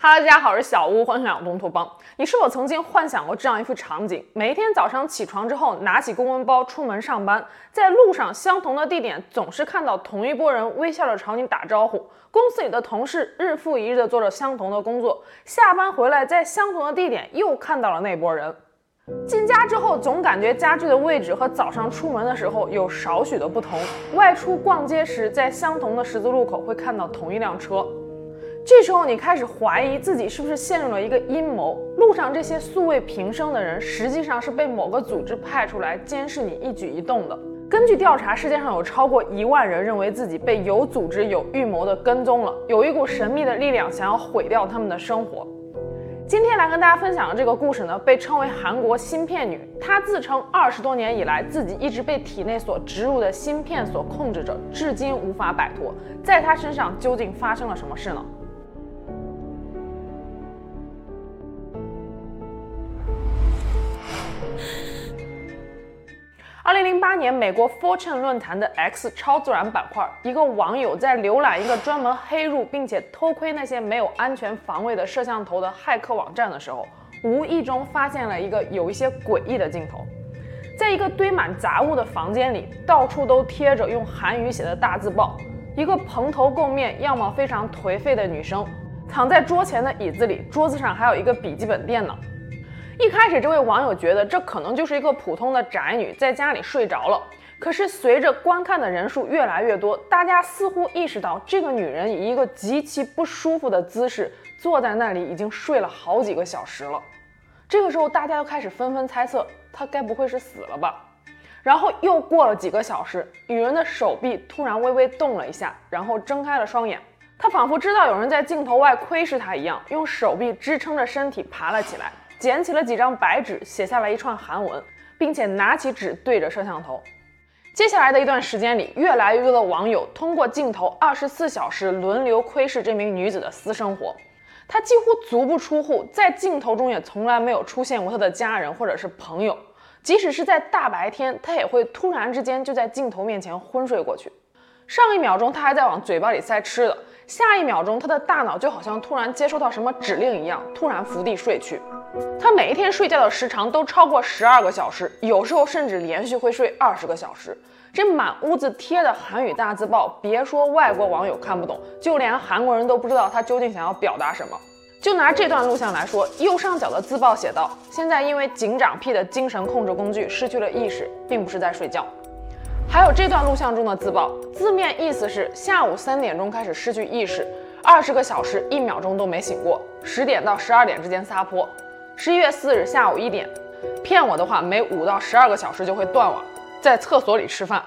哈喽，大家好，我是小屋，欢迎来到东托邦。你是否曾经幻想过这样一幅场景？每天早上起床之后，拿起公文包出门上班，在路上相同的地点总是看到同一波人微笑着朝你打招呼。公司里的同事日复一日的做着相同的工作，下班回来在相同的地点又看到了那波人。进家之后，总感觉家具的位置和早上出门的时候有少许的不同。外出逛街时，在相同的十字路口会看到同一辆车。这时候，你开始怀疑自己是不是陷入了一个阴谋。路上这些素未平生的人，实际上是被某个组织派出来监视你一举一动的。根据调查，世界上有超过一万人认为自己被有组织、有预谋的跟踪了，有一股神秘的力量想要毁掉他们的生活。今天来跟大家分享的这个故事呢，被称为韩国芯片女。她自称二十多年以来，自己一直被体内所植入的芯片所控制着，至今无法摆脱。在她身上究竟发生了什么事呢？零零八年，美国 Fortune 论坛的 X 超自然板块，一个网友在浏览一个专门黑入并且偷窥那些没有安全防卫的摄像头的骇客网站的时候，无意中发现了一个有一些诡异的镜头。在一个堆满杂物的房间里，到处都贴着用韩语写的大字报。一个蓬头垢面、样貌非常颓废的女生躺在桌前的椅子里，桌子上还有一个笔记本电脑。一开始，这位网友觉得这可能就是一个普通的宅女在家里睡着了。可是，随着观看的人数越来越多，大家似乎意识到这个女人以一个极其不舒服的姿势坐在那里，已经睡了好几个小时了。这个时候，大家又开始纷纷猜测，她该不会是死了吧？然后又过了几个小时，女人的手臂突然微微动了一下，然后睁开了双眼。她仿佛知道有人在镜头外窥视她一样，用手臂支撑着身体爬了起来。捡起了几张白纸，写下了一串韩文，并且拿起纸对着摄像头。接下来的一段时间里，越来越多的网友通过镜头二十四小时轮流窥视这名女子的私生活。她几乎足不出户，在镜头中也从来没有出现过她的家人或者是朋友。即使是在大白天，她也会突然之间就在镜头面前昏睡过去。上一秒钟，她还在往嘴巴里塞吃的，下一秒钟，她的大脑就好像突然接收到什么指令一样，突然伏地睡去。他每一天睡觉的时长都超过十二个小时，有时候甚至连续会睡二十个小时。这满屋子贴的韩语大字报，别说外国网友看不懂，就连韩国人都不知道他究竟想要表达什么。就拿这段录像来说，右上角的字报写道：“现在因为警长 P 的精神控制工具失去了意识，并不是在睡觉。”还有这段录像中的自报，字面意思是下午三点钟开始失去意识，二十个小时一秒钟都没醒过，十点到十二点之间撒泼。十一月四日下午一点，骗我的话，每五到十二个小时就会断网，在厕所里吃饭。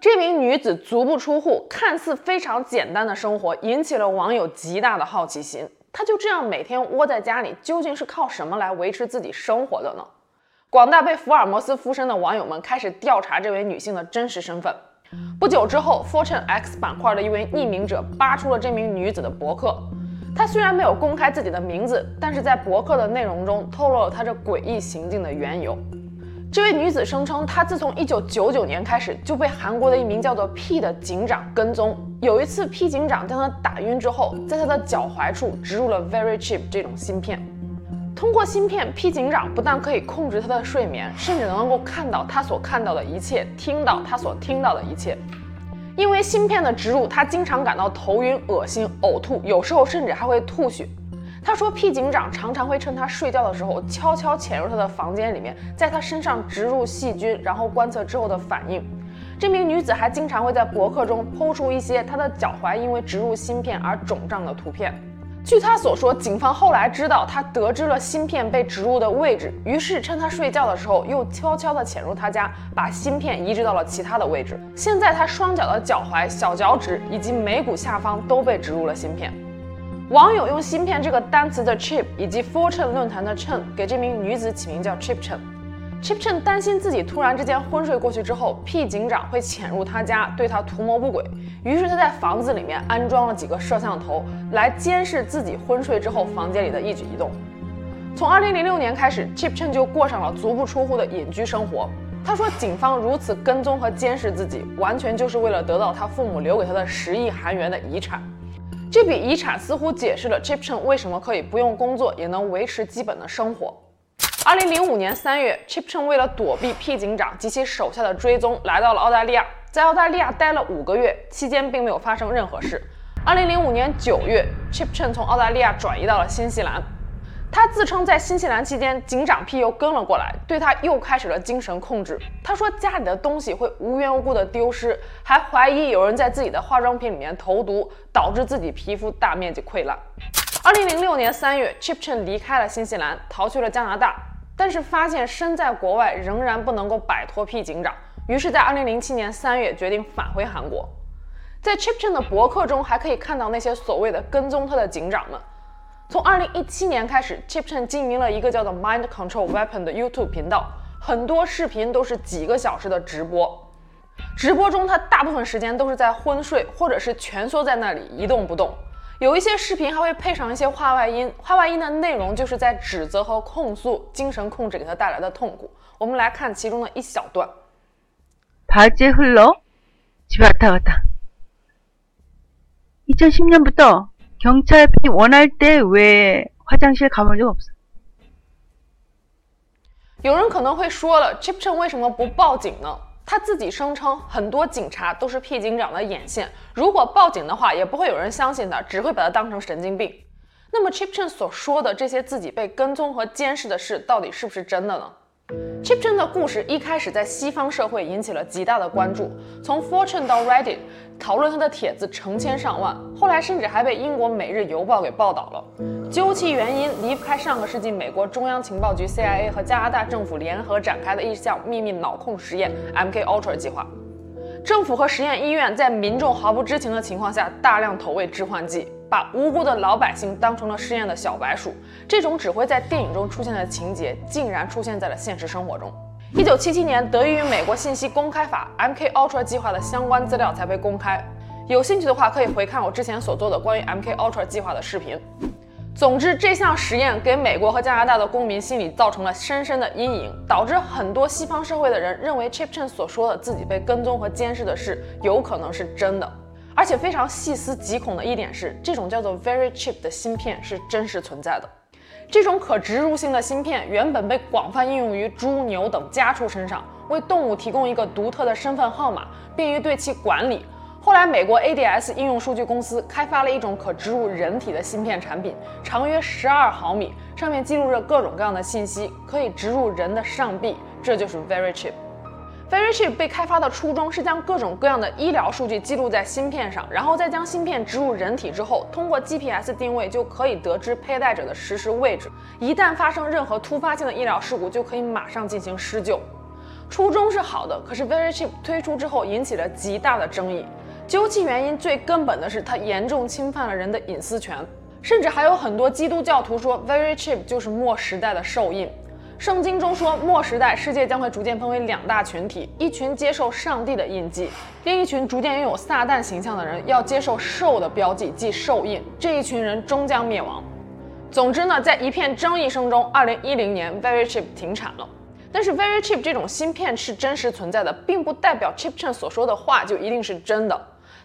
这名女子足不出户，看似非常简单的生活，引起了网友极大的好奇心。她就这样每天窝在家里，究竟是靠什么来维持自己生活的呢？广大被福尔摩斯附身的网友们开始调查这位女性的真实身份。不久之后，Fortune X 板块的一位匿名者扒出了这名女子的博客。他虽然没有公开自己的名字，但是在博客的内容中透露了他这诡异行径的缘由。这位女子声称，她自从1999年开始就被韩国的一名叫做 P 的警长跟踪。有一次，P 警长将她打晕之后，在她的脚踝处植入了 Very Chip 这种芯片。通过芯片，P 警长不但可以控制她的睡眠，甚至能够看到她所看到的一切，听到她所听到的一切。因为芯片的植入，他经常感到头晕、恶心、呕吐，有时候甚至还会吐血。他说，P 警长常常会趁他睡觉的时候，悄悄潜入他的房间里面，在他身上植入细菌，然后观测之后的反应。这名女子还经常会在博客中抛出一些她的脚踝因为植入芯片而肿胀的图片。据他所说，警方后来知道他得知了芯片被植入的位置，于是趁他睡觉的时候，又悄悄地潜入他家，把芯片移植到了其他的位置。现在他双脚的脚踝、小脚趾以及眉骨下方都被植入了芯片。网友用“芯片”这个单词的 chip 以及 Fortune 论坛的 Chen 给这名女子起名叫 Chip Chen。Chip Chen 担心自己突然之间昏睡过去之后，P 警长会潜入他家对他图谋不轨，于是他在房子里面安装了几个摄像头来监视自己昏睡之后房间里的一举一动。从2006年开始，Chip Chen 就过上了足不出户的隐居生活。他说，警方如此跟踪和监视自己，完全就是为了得到他父母留给他的十亿韩元的遗产。这笔遗产似乎解释了 Chip Chen 为什么可以不用工作也能维持基本的生活。二零零五年三月，Chip Chen 为了躲避 P 警长及其手下的追踪，来到了澳大利亚，在澳大利亚待了五个月，期间并没有发生任何事。二零零五年九月，Chip Chen 从澳大利亚转移到了新西兰。他自称在新西兰期间，警长 P 又跟了过来，对他又开始了精神控制。他说家里的东西会无缘无故的丢失，还怀疑有人在自己的化妆品里面投毒，导致自己皮肤大面积溃烂。二零零六年三月，Chip Chen 离开了新西兰，逃去了加拿大，但是发现身在国外仍然不能够摆脱 P 警长，于是，在二零零七年三月决定返回韩国。在 Chip Chen 的博客中，还可以看到那些所谓的跟踪他的警长们。从二零一七年开始，Chip Chen 经营了一个叫做 Mind Control Weapon 的 YouTube 频道，很多视频都是几个小时的直播。直播中，他大部分时间都是在昏睡，或者是蜷缩在那里一动不动。有一些视频还会配上一些话外音，话外音的内容就是在指责和控诉精神控制给他带来的痛苦。我们来看其中的一小段。바지흘러집에왔다갔다2010년부터 경찰이 원할 때 왜 화장실 가본 적 없어？有人可能会说了，Chip Chen 为什么不报警呢？ 他自己声称很多警察都是 P 警长的眼线，如果报警的话，也不会有人相信他，只会把他当成神经病。那么 Chip Chen 所说的这些自己被跟踪和监视的事，到底是不是真的呢？Chip Chen 的故事一开始在西方社会引起了极大的关注，从 Fortune 到 Reddit，讨论他的帖子成千上万，后来甚至还被英国《每日邮报》给报道了。究其原因，离不开上个世纪美国中央情报局 CIA 和加拿大政府联合展开的一项秘密脑控实验 MK Ultra 计划。政府和实验医院在民众毫不知情的情况下，大量投喂致幻剂。把无辜的老百姓当成了试验的小白鼠，这种只会在电影中出现的情节，竟然出现在了现实生活中。一九七七年，得益于美国信息公开法，MK Ultra 计划的相关资料才被公开。有兴趣的话，可以回看我之前所做的关于 MK Ultra 计划的视频。总之，这项实验给美国和加拿大的公民心理造成了深深的阴影，导致很多西方社会的人认为 Chip Chen 所说的自己被跟踪和监视的事，有可能是真的。而且非常细思极恐的一点是，这种叫做 Very Chip 的芯片是真实存在的。这种可植入性的芯片原本被广泛应用于猪、牛等家畜身上，为动物提供一个独特的身份号码，便于对其管理。后来，美国 ADS 应用数据公司开发了一种可植入人体的芯片产品，长约十二毫米，上面记录着各种各样的信息，可以植入人的上臂，这就是 Very Chip。VeryChip 被开发的初衷是将各种各样的医疗数据记录在芯片上，然后再将芯片植入人体之后，通过 GPS 定位就可以得知佩戴者的实时位置。一旦发生任何突发性的医疗事故，就可以马上进行施救。初衷是好的，可是 VeryChip 推出之后引起了极大的争议。究其原因，最根本的是它严重侵犯了人的隐私权，甚至还有很多基督教徒说 VeryChip 就是末时代的兽印。圣经中说，末时代世界将会逐渐分为两大群体：一群接受上帝的印记，另一群逐渐拥有撒旦形象的人要接受兽的标记，即兽印。这一群人终将灭亡。总之呢，在一片争议声中，二零一零年 VeryChip 停产了。但是 VeryChip 这种芯片是真实存在的，并不代表 Chip Chen 所说的话就一定是真的。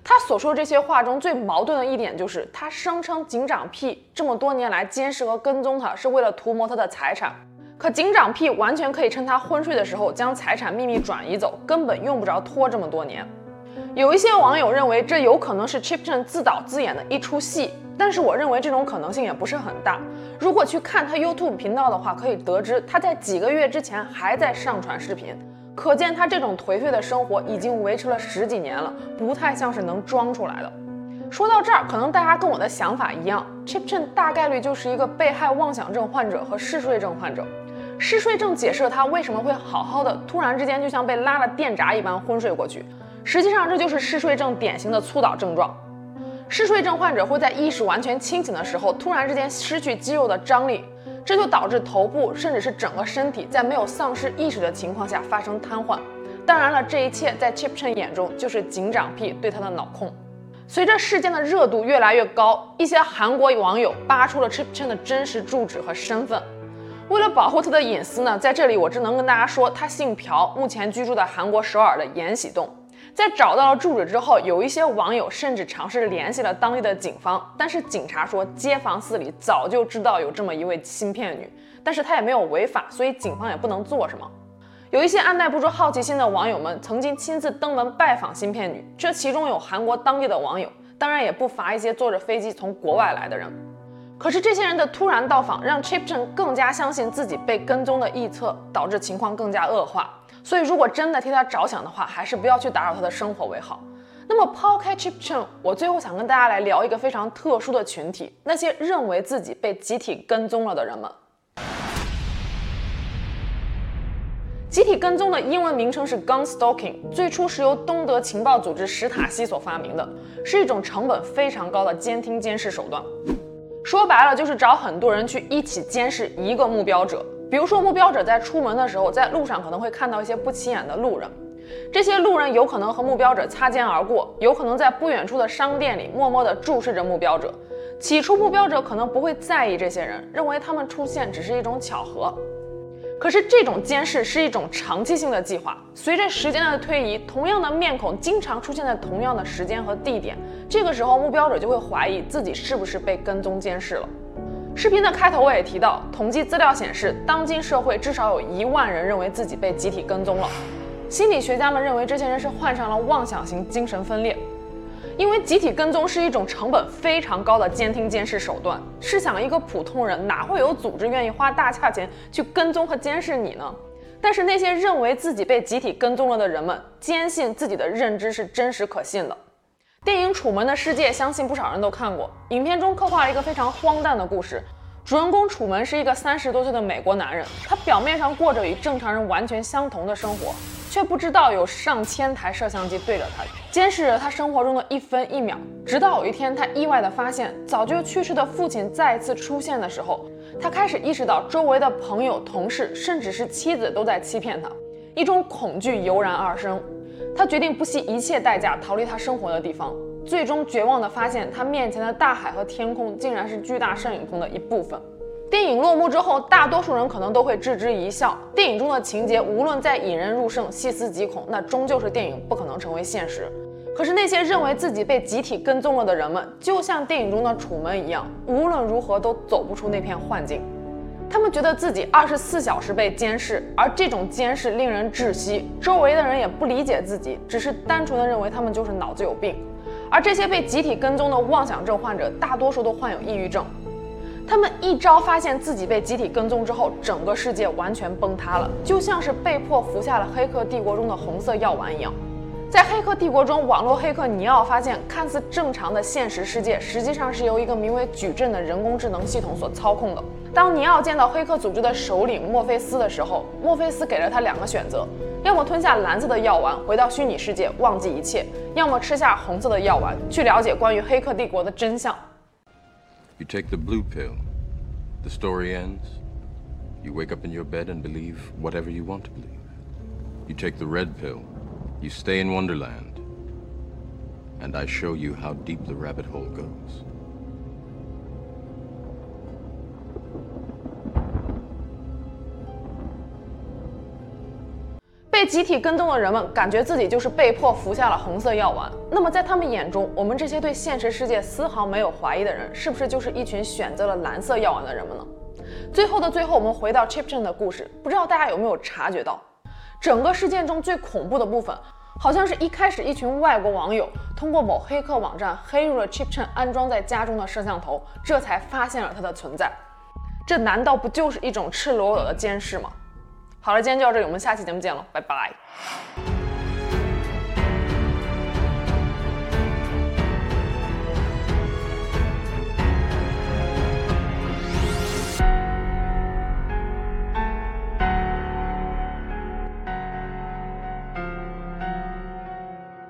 他所说这些话中最矛盾的一点就是，他声称警长 P 这么多年来监视和跟踪他，是为了图谋他的财产。可警长 P 完全可以趁他昏睡的时候将财产秘密转移走，根本用不着拖这么多年。有一些网友认为这有可能是 Chip Chen 自导自演的一出戏，但是我认为这种可能性也不是很大。如果去看他 YouTube 频道的话，可以得知他在几个月之前还在上传视频，可见他这种颓废的生活已经维持了十几年了，不太像是能装出来的。说到这儿，可能大家跟我的想法一样，Chip Chen 大概率就是一个被害妄想症患者和嗜睡症患者。嗜睡症解释了他为什么会好好的，突然之间就像被拉了电闸一般昏睡过去。实际上，这就是嗜睡症典型的猝倒症状。嗜睡症患者会在意识完全清醒的时候，突然之间失去肌肉的张力，这就导致头部甚至是整个身体在没有丧失意识的情况下发生瘫痪。当然了，这一切在 Chip Chen 眼中就是警长 P 对他的脑控。随着事件的热度越来越高，一些韩国网友扒出了 Chip Chen 的真实住址和身份。为了保护他的隐私呢，在这里我只能跟大家说，他姓朴，目前居住在韩国首尔的延禧洞。在找到了住址之后，有一些网友甚至尝试联系了当地的警方，但是警察说街坊四里早就知道有这么一位芯片女，但是她也没有违法，所以警方也不能做什么。有一些按捺不住好奇心的网友们曾经亲自登门拜访芯片女，这其中有韩国当地的网友，当然也不乏一些坐着飞机从国外来的人。可是这些人的突然到访，让 Chip Chen 更加相信自己被跟踪的臆测，导致情况更加恶化。所以，如果真的替他着想的话，还是不要去打扰他的生活为好。那么，抛开 Chip Chen，我最后想跟大家来聊一个非常特殊的群体，那些认为自己被集体跟踪了的人们。集体跟踪的英文名称是 gun stalking，最初是由东德情报组织史塔西所发明的，是一种成本非常高的监听监视手段。说白了，就是找很多人去一起监视一个目标者。比如说，目标者在出门的时候，在路上可能会看到一些不起眼的路人，这些路人有可能和目标者擦肩而过，有可能在不远处的商店里默默地注视着目标者。起初，目标者可能不会在意这些人，认为他们出现只是一种巧合。可是，这种监视是一种长期性的计划，随着时间的推移，同样的面孔经常出现在同样的时间和地点，这个时候，目标者就会怀疑自己是不是被跟踪监视了。视频的开头我也提到，统计资料显示，当今社会至少有一万人认为自己被集体跟踪了。心理学家们认为这些人是患上了妄想型精神分裂，因为集体跟踪是一种成本非常高的监听监视手段。试想，一个普通人哪会有组织愿意花大价钱去跟踪和监视你呢？但是那些认为自己被集体跟踪了的人们，坚信自己的认知是真实可信的。电影《楚门的世界》，相信不少人都看过。影片中刻画了一个非常荒诞的故事。主人公楚门是一个三十多岁的美国男人，他表面上过着与正常人完全相同的生活，却不知道有上千台摄像机对着他，监视着他生活中的一分一秒。直到有一天，他意外地发现，早就去世的父亲再次出现的时候，他开始意识到周围的朋友、同事，甚至是妻子都在欺骗他，一种恐惧油然而生。他决定不惜一切代价逃离他生活的地方，最终绝望地发现，他面前的大海和天空竟然是巨大摄影棚的一部分。电影落幕之后，大多数人可能都会置之一笑。电影中的情节无论再引人入胜、细思极恐，那终究是电影，不可能成为现实。可是那些认为自己被集体跟踪了的人们，就像电影中的楚门一样，无论如何都走不出那片幻境。他们觉得自己二十四小时被监视，而这种监视令人窒息。周围的人也不理解自己，只是单纯的认为他们就是脑子有病。而这些被集体跟踪的妄想症患者，大多数都患有抑郁症。他们一朝发现自己被集体跟踪之后，整个世界完全崩塌了，就像是被迫服下了《黑客帝国》中的红色药丸一样。在《黑客帝国》中，网络黑客尼奥发现，看似正常的现实世界，实际上是由一个名为矩阵的人工智能系统所操控的。当尼奥见到黑客组织的首领墨菲斯的时候，墨菲斯给了他两个选择：要么吞下蓝色的药丸，回到虚拟世界忘记一切；要么吃下红色的药丸，去了解关于黑客帝国的真相。You take the blue pill, the story ends. You wake up in your bed and believe whatever you want to believe. You take the red pill, you stay in Wonderland, and I show you how deep the rabbit hole goes. 集体跟踪的人们感觉自己就是被迫服下了红色药丸。那么，在他们眼中，我们这些对现实世界丝毫没有怀疑的人，是不是就是一群选择了蓝色药丸的人们呢？最后的最后，我们回到 Chip Chen 的故事，不知道大家有没有察觉到，整个事件中最恐怖的部分，好像是一开始一群外国网友通过某黑客网站黑入了 Chip Chen 安装在家中的摄像头，这才发现了他的存在。这难道不就是一种赤裸裸的监视吗？好了，今天就到这里，我们下期节目见了，拜拜。